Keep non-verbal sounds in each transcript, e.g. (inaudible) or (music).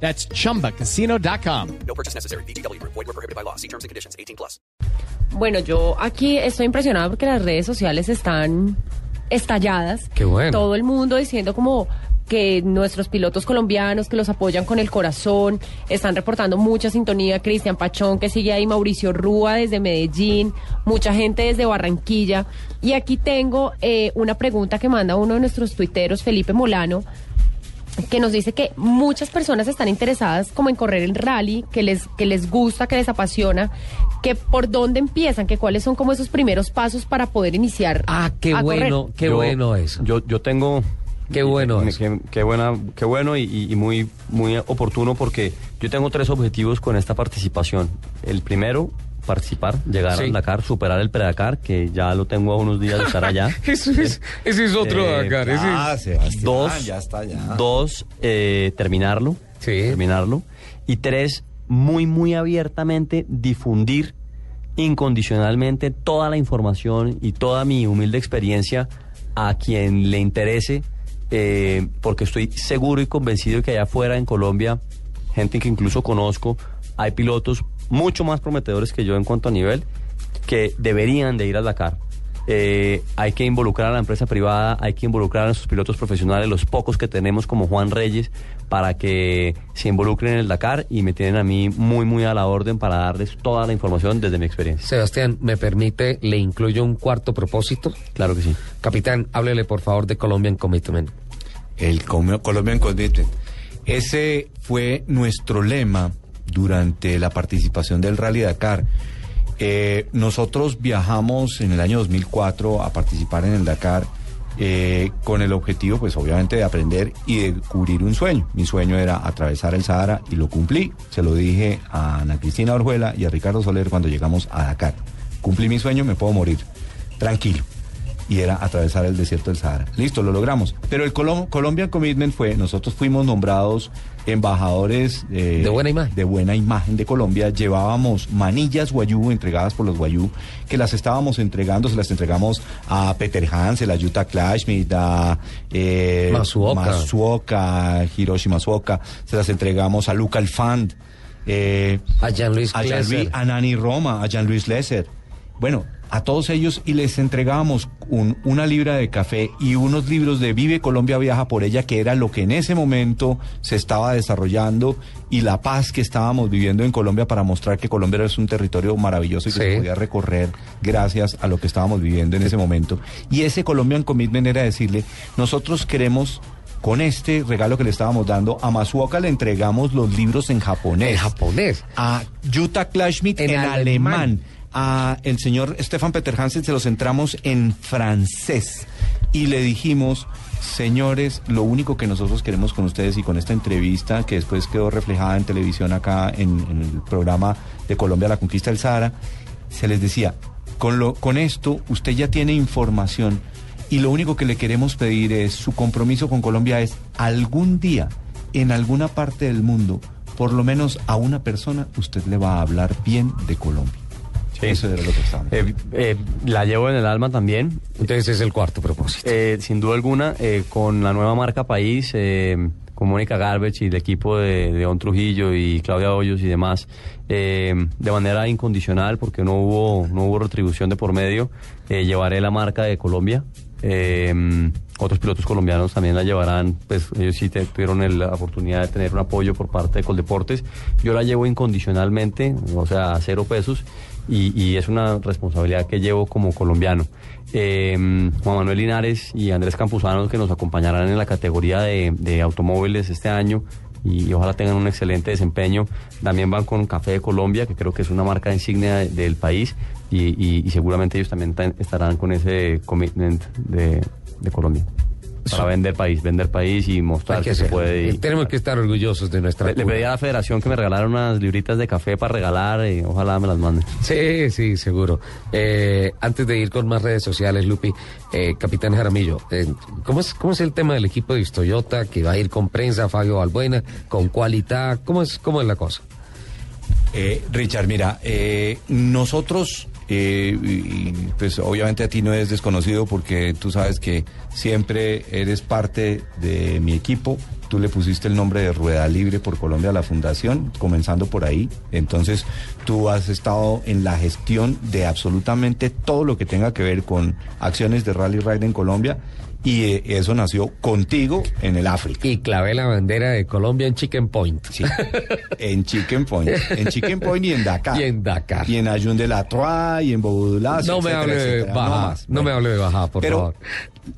That's chumbacasino.com. No purchase necessary. BGW. Void were prohibited by law. See terms and conditions. 18 plus. Bueno, yo aquí estoy impresionada porque las redes sociales están estalladas. Qué bueno. Todo el mundo diciendo como que nuestros pilotos colombianos que los apoyan con el corazón, están reportando mucha sintonía, Cristian Pachón que sigue ahí, Mauricio Rúa desde Medellín, mucha gente desde Barranquilla. Y aquí tengo eh, una pregunta que manda uno de nuestros tuiteros, Felipe Molano, que nos dice que muchas personas están interesadas como en correr el rally, que les, que les gusta, que les apasiona, que por dónde empiezan, que cuáles son como esos primeros pasos para poder iniciar. Ah, qué a correr. bueno, qué Yo- bueno eso. Yo, yo tengo. Qué bueno Qué, eso. qué- qué buena, qué bueno y, y- y muy, muy oportuno porque yo tengo tres objetivos con esta participación. El primero, participar, llegar Sí. al Dakar, superar el pre-Dakar, que ya lo tengo a unos días de estar allá. (laughs) Eso es, ese es otro Eh, Dakar. ese es- Ah, Sebastián, Dos, ya está, ya. dos eh, terminarlo. Sí. Terminarlo. Y tres, muy, muy abiertamente difundir incondicionalmente toda la información y toda mi humilde experiencia a quien le interese, eh, porque estoy seguro y convencido que allá afuera en Colombia, gente que incluso conozco, hay pilotos mucho más prometedores que yo en cuanto a nivel, que deberían de ir al Dakar. Eh, hay que involucrar a la empresa privada, hay que involucrar a nuestros pilotos profesionales, los pocos que tenemos como Juan Reyes, para que se involucren en el Dakar y me tienen a mí muy, muy a la orden para darles toda la información desde mi experiencia. Sebastián, ¿me permite, le incluyo un cuarto propósito? Claro que sí. Capitán, háblele por favor de Colombian Commitment. El Colombian Commitment. Ese fue nuestro lema durante la participación del Rally Dakar. Eh, nosotros viajamos en el año 2004 a participar en el Dakar eh, con el objetivo, pues obviamente, de aprender y de cubrir un sueño. Mi sueño era atravesar el Sahara y lo cumplí. Se lo dije a Ana Cristina Orjuela y a Ricardo Soler cuando llegamos a Dakar. Cumplí mi sueño, me puedo morir. Tranquilo y era atravesar el desierto del Sahara. Listo, lo logramos. Pero el Colom- Colombian Commitment fue, nosotros fuimos nombrados embajadores eh, De buena imagen. de buena imagen de Colombia. Llevábamos manillas guayú entregadas por los guayú, que las estábamos entregando, se las entregamos a Peter Hansel, a Yuta Klashmit, a eh, Masuoka. Masuoka, Hiroshi Masuoka, se las entregamos a Luca Alfand. Eh, A Jean-Louis a Cleser. a Nani Roma, a Jean-Louis Lesser. Bueno, a todos ellos y les entregábamos un- una libra de café y unos libros de Vive Colombia Viaja por ella, que era lo que en ese momento se estaba desarrollando y la paz que estábamos viviendo en Colombia para mostrar que Colombia es un territorio maravilloso y que Sí. se podía recorrer gracias a lo que estábamos viviendo en ese momento. Y ese Colombian Commitment era decirle, nosotros queremos con este regalo que le estábamos dando a Masuoka le entregamos los libros en japonés En japonés. a Jutta Klashmit en, En alemán. alemán. A el señor Stefan Peter Hansen se los entramos en francés. Y le dijimos, señores, lo único que nosotros queremos con ustedes y con esta entrevista, que después quedó reflejada en televisión acá en, en el programa de Colombia, La Conquista del Sahara, se les decía, con, lo, con esto usted ya tiene información y lo único que le queremos pedir es su compromiso con Colombia es algún día en alguna parte del mundo, por lo menos a una persona, usted le va a hablar bien de Colombia. Sí. Eso era lo que estábamos. Eh, eh, la llevo en el alma también. Entonces es el cuarto propósito. Eh, sin duda alguna, eh, con la nueva marca País, eh, con Mónica Garbage y el equipo de León Trujillo y Claudia Hoyos y demás, eh, de manera incondicional, porque no hubo, no hubo retribución de por medio, llevaré la marca de Colombia. Otros pilotos colombianos también la llevarán, pues ellos sí te- tuvieron el- la oportunidad de tener un apoyo por parte de Coldeportes. Yo la llevo incondicionalmente, o sea, a cero pesos, y, es una responsabilidad que llevo como colombiano. Eh, Juan Manuel Linares y Andrés Campuzano que nos acompañarán en la categoría de, automóviles este año y, ojalá tengan un excelente desempeño. También van con Café de Colombia, que creo que es una marca insignia de- del país y, seguramente ellos también estarán con ese commitment de Colombia. Para vender país, vender país y mostrar que, que se puede. y- Tenemos que estar orgullosos de nuestra le, le pedí a la federación que me regalara unas libritas de café para regalar y ojalá me las manden. Sí, sí, seguro. Eh, antes de ir con más redes sociales, Lupi, eh, Capitán Jaramillo, eh, ¿cómo, es, ¿cómo es el tema del equipo de Toyota que va a ir con prensa, Fabio Balbuena, con cualidad? ¿Cómo es, cómo es la cosa? Eh, Richard, mira, eh, nosotros, eh, pues obviamente a ti no es desconocido porque tú sabes que siempre eres parte de mi equipo. Tú le pusiste el nombre de Rueda Libre por Colombia a la fundación, comenzando por ahí. Entonces, tú has estado en la gestión de absolutamente todo lo que tenga que ver con acciones de Rally Ride en Colombia. Y eh, eso nació contigo en el África. Y clavé la bandera de Colombia en Chicken Point. Sí, en Chicken Point. En Chicken Point y en Dakar. (laughs) Y en Dakar. Y en Ayun de la Trois y en Bobodulá. No me hable de más. no me hable de bajada, por Pero favor.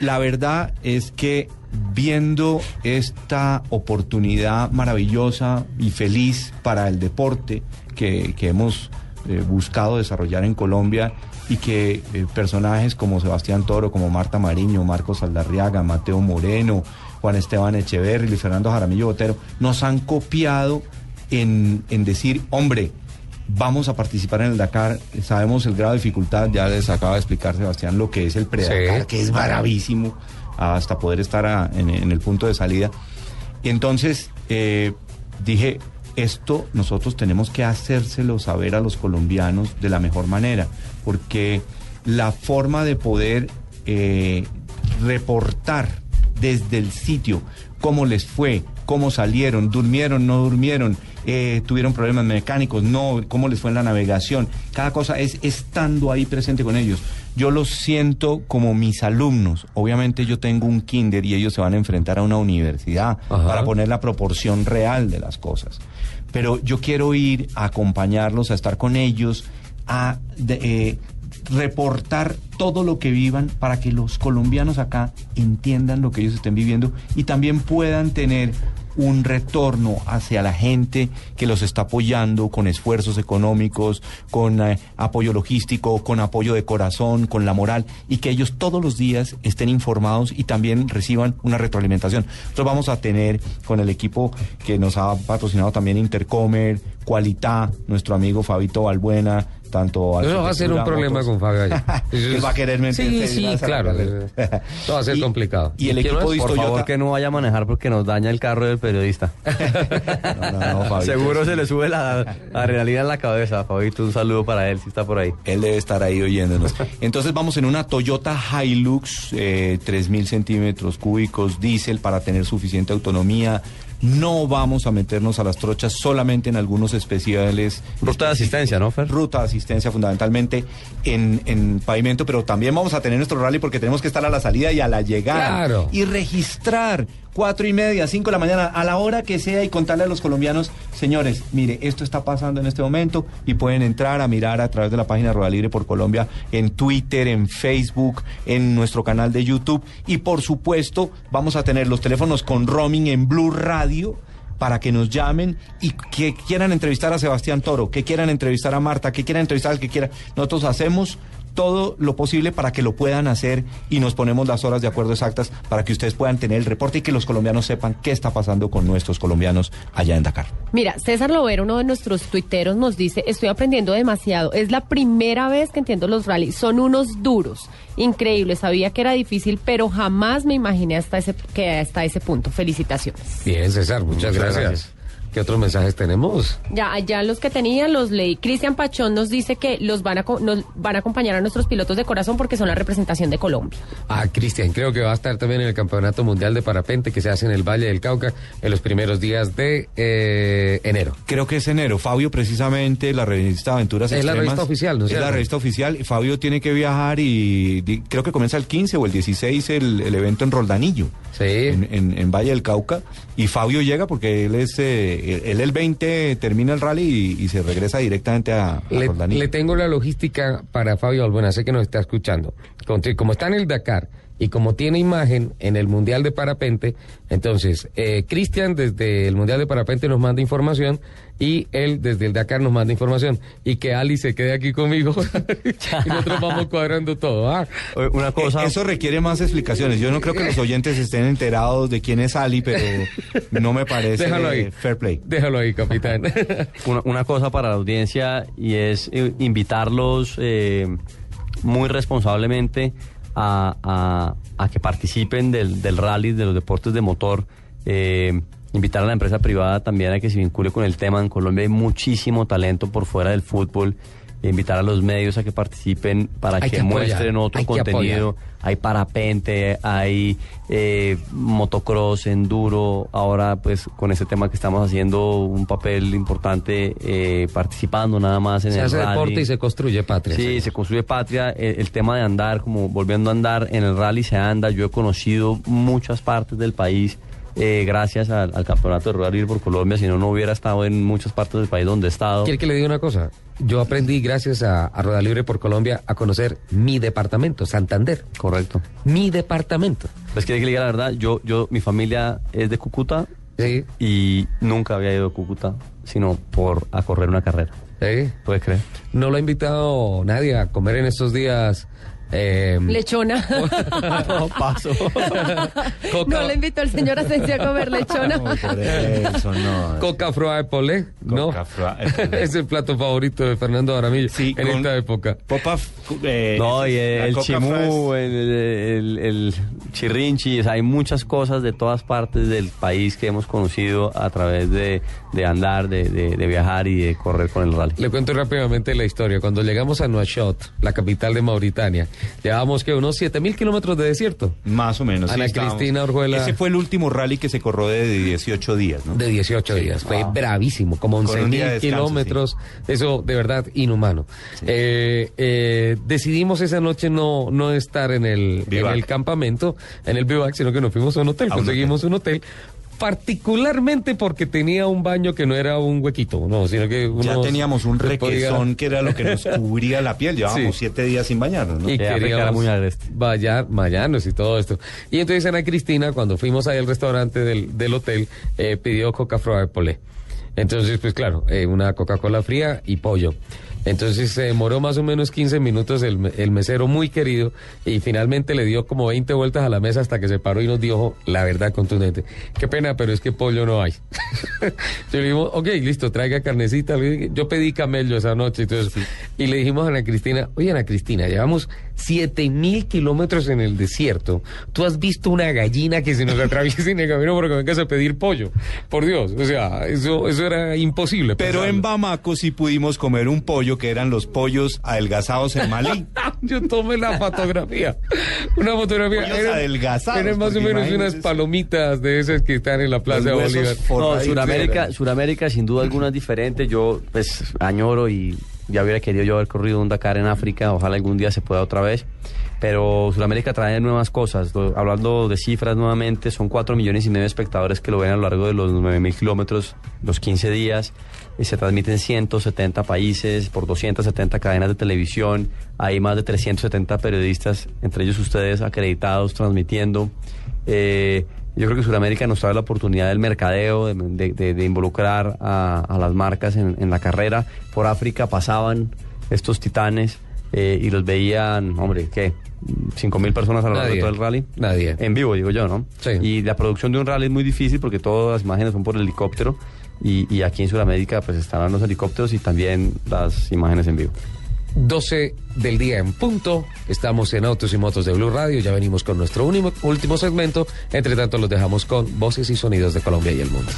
la verdad es que viendo esta oportunidad maravillosa y feliz para el deporte que, que hemos eh, buscado desarrollar en Colombia y que eh, personajes como Sebastián Toro, como Marta Mariño, Marcos Aldarriaga, Mateo Moreno, Juan Esteban Echeverri, Luis Fernando Jaramillo Botero, nos han copiado en, en decir, hombre, vamos a participar en el Dakar, sabemos el grado de dificultad, ya les acaba de explicar Sebastián lo que es el pre-Dakar, Sí. que es bravísimo hasta poder estar a- en, en el punto de salida. Y entonces eh, dije, esto nosotros tenemos que hacérselo saber a los colombianos de la mejor manera, porque la forma de poder eh, reportar desde el sitio cómo les fue, cómo salieron, durmieron, no durmieron, eh, tuvieron problemas mecánicos, no, cómo les fue en la navegación. Cada cosa es estando ahí presente con ellos. Yo los siento como mis alumnos. Obviamente yo tengo un kinder y ellos se van a enfrentar a una universidad Ajá. para poner la proporción real de las cosas. Pero yo quiero ir a acompañarlos, a estar con ellos, a de- eh, reportar todo lo que vivan para que los colombianos acá entiendan lo que ellos estén viviendo y también puedan tener un retorno hacia la gente que los está apoyando con esfuerzos económicos, con eh, apoyo logístico, con apoyo de corazón, con la moral y que ellos todos los días estén informados y también reciban una retroalimentación. Nosotros vamos a tener con el equipo que nos ha patrocinado también Intercomer, Qualitá, nuestro amigo Fabito Balbuena, tanto Eso va a ser un problema Motos. con. Él (laughs) va a querer meterse Sí, sí, claro. Todo va a ser Y- complicado. Y el ¿Y quién equipo de Por favor que no vaya a manejar porque nos daña el carro del periodista. (laughs) No, no, no, Fabito. (laughs) Seguro se le sube la adrenalina en la cabeza. Fabito, un saludo para él si está por ahí. Él debe estar ahí oyéndonos. Entonces vamos en una Toyota Hilux, eh, 3.000 centímetros cúbicos, diésel para tener suficiente autonomía. No vamos a meternos a las trochas solamente en algunos especiales. Ruta de asistencia, ¿no, Fer? Ruta de asistencia fundamentalmente en, en pavimento, pero también vamos a tener nuestro rally porque tenemos que estar a la salida y a la llegada. Claro. Y registrar cuatro y media, cinco de la mañana, a la hora que sea y contarle a los colombianos, señores, mire, esto está pasando en este momento y pueden entrar a mirar a través de la página Rueda Libre por Colombia en Twitter, en Facebook, en nuestro canal de YouTube y por supuesto vamos a tener los teléfonos con roaming en Blue Radio para que nos llamen y que quieran entrevistar a Sebastián Toro, que quieran entrevistar a Marta, que quieran entrevistar al que quiera. Nosotros hacemos todo lo posible para que lo puedan hacer y nos ponemos las horas de acuerdo exactas para que ustedes puedan tener el reporte y que los colombianos sepan qué está pasando con nuestros colombianos allá en Dakar. Mira, César Lovero, uno de nuestros tuiteros, nos dice, estoy aprendiendo demasiado. Es la primera vez que entiendo los rallies. Son unos duros. Increíble. Sabía que era difícil, pero jamás me imaginé hasta ese, que hasta ese punto. Felicitaciones. Bien, César, muchas, Muchas gracias. gracias. ¿Qué otros mensajes tenemos? Ya, allá los que tenía los leí. Cristian Pachón nos dice que los van a, nos van a acompañar a nuestros pilotos de corazón porque son la representación de Colombia. Ah, Cristian, creo que va a estar también en el Campeonato Mundial de Parapente que se hace en el Valle del Cauca en los primeros días de eh, enero. Creo que es enero. Fabio, precisamente, la revista Aventuras Es la Extremas, revista oficial, ¿no es Es la revista oficial. Fabio tiene que viajar y di- creo que comienza el 15 o el 16 el, el evento en Roldanillo. Sí. En, en- en Valle del Cauca. Y Fabio llega porque él es, eh, él el 20 termina el rally y, y se regresa directamente a, a Le, Roldanillo. le tengo la logística para Fabio Albuena, sé que nos está escuchando. Como está en el Dakar y como tiene imagen en el Mundial de Parapente, entonces eh, Cristian desde el Mundial de Parapente nos manda información y él desde el Dakar nos manda información y que Ali se quede aquí conmigo (laughs) y nosotros vamos cuadrando todo. ¿ah? Eh, Una cosa... Eh, Eso requiere más explicaciones. Yo no creo que los oyentes estén enterados de quién es Ali, pero (laughs) no me parece Déjalo ahí. fair play. Déjalo ahí, capitán. (laughs) Una, una cosa para la audiencia y es eh, invitarlos eh, muy responsablemente a, a- a que participen del, del rally, de los deportes de motor. eh, invitar a la empresa privada también a que se vincule con el tema. En Colombia hay muchísimo talento por fuera del fútbol. Invitar a los medios a que participen para que, apoyar, muestren otro contenido. apoyar. Hay parapente, hay eh, motocross, enduro. Ahora, pues, con este tema que estamos haciendo un papel importante, eh, participando nada más en se el hace rally. deporte y se construye patria. Sí, se construye patria. El, el tema de andar, como volviendo a andar, en el rally se anda. Yo he conocido muchas partes del país eh, gracias al, al campeonato de Rural por Colombia. Si no, no hubiera estado en muchas partes del país donde he estado. ¿Quiere que le diga una cosa? Yo aprendí, gracias a, a Rueda Libre por Colombia, a conocer mi departamento, Santander. Correcto. Mi departamento. Pues quiere que le diga la verdad, yo, yo, mi familia es de Cúcuta Sí, y nunca había ido a Cúcuta, sino por a correr una carrera. sí. ¿Puedes creer? No lo ha invitado nadie a comer en estos días. Eh, Lechona. (laughs) No, paso. (laughs) coca, No le invitó el señor Asensio a comer lechona. No, por eso no. coca froa de polé, ¿no? Coca froa de polé. es el plato favorito de Fernando Aramillo Sí, en con- esta época. Popa, eh, No, y el chimú, el, el, el chirrinchi, o sea, hay muchas cosas de todas partes del país que hemos conocido a través de, de andar, de, de- de viajar y de correr con el rally. Le cuento rápidamente la historia. Cuando llegamos a Nuakchot, la capital de Mauritania, llevábamos que unos 7 mil kilómetros de desierto. es- Más o menos. sí, Ana estábamos- Cristina Orjuela. Ese fue el último rally que se corrió de 18 días, ¿no? De 18 días. Fue bravísimo, como Con 11 un mil de kilómetros. Eso de verdad inhumano. Eh, eh, decidimos esa noche no, no estar en el, en el campamento, en el bivac, sino que nos fuimos a un hotel. A un conseguimos un hotel. Particularmente porque tenía un baño que no era un huequito, no, sino que Ya teníamos un podía- requesón que era lo que nos cubría la piel. (laughs) Llevábamos Sí. siete días sin bañarnos, ¿no? y era queríamos muy agreste. vaya, mayanos y todo esto. Y entonces Ana Cristina, cuando fuimos ahí al restaurante del, del hotel, eh, pidió coca froa de polé. Entonces, pues claro, eh, una Coca-Cola fría y pollo. Entonces se demoró más o menos 15 minutos el, el mesero muy querido y finalmente le dio como 20 vueltas a la mesa hasta que se paró y nos dijo la verdad contundente. Qué pena, pero es que pollo no hay. (laughs) Yo le dijimos, ok, listo, traiga carnecita. Yo pedí camello esa noche entonces, y le dijimos a Ana Cristina, oye Ana Cristina, llevamos 7 mil kilómetros en el desierto. ¿Tú has visto una gallina que se nos atraviese en el camino porque vengas a pedir pollo? Por Dios, o sea, eso, eso era imposible. Pero en Bamako sí pudimos comer un pollo que eran los pollos adelgazados en Malí. (laughs) Yo tomé la fotografía. Una fotografía. Pollos Eran- adelgazados, Eran más o menos unas palomitas de esas que están en la Plaza de Bolívar. No. Suramérica, Suramérica sin duda alguna es diferente. Yo pues añoro y ya hubiera querido yo haber corrido un Dakar en África. Ojalá algún día se pueda otra vez. Pero Suramérica trae nuevas cosas. Hablando de cifras nuevamente, son 4 millones y medio de espectadores que lo ven a lo largo de los 9 mil kilómetros, los 15 días. Y se transmiten 170 países por 270 cadenas de televisión. Hay más de 370 periodistas, entre ellos ustedes acreditados, transmitiendo. Eh, yo creo que Sudamérica nos trae la oportunidad del mercadeo, de, involucrar a, las marcas en la carrera. Por África pasaban estos titanes eh, y los veían, hombre, ¿qué? ¿Cinco mil personas a lo largo de todo el rally? Nadie. En vivo, digo yo, ¿no? Sí. Y la producción de un rally es muy difícil porque todas las imágenes son por helicóptero. Y, y aquí en Sudamérica pues estarán los helicópteros y también las imágenes en vivo. 12 del día en punto. Estamos en Autos y Motos de Blue Radio. Ya venimos con nuestro último segmento. Entre tanto, los dejamos con voces y sonidos de Colombia y el mundo.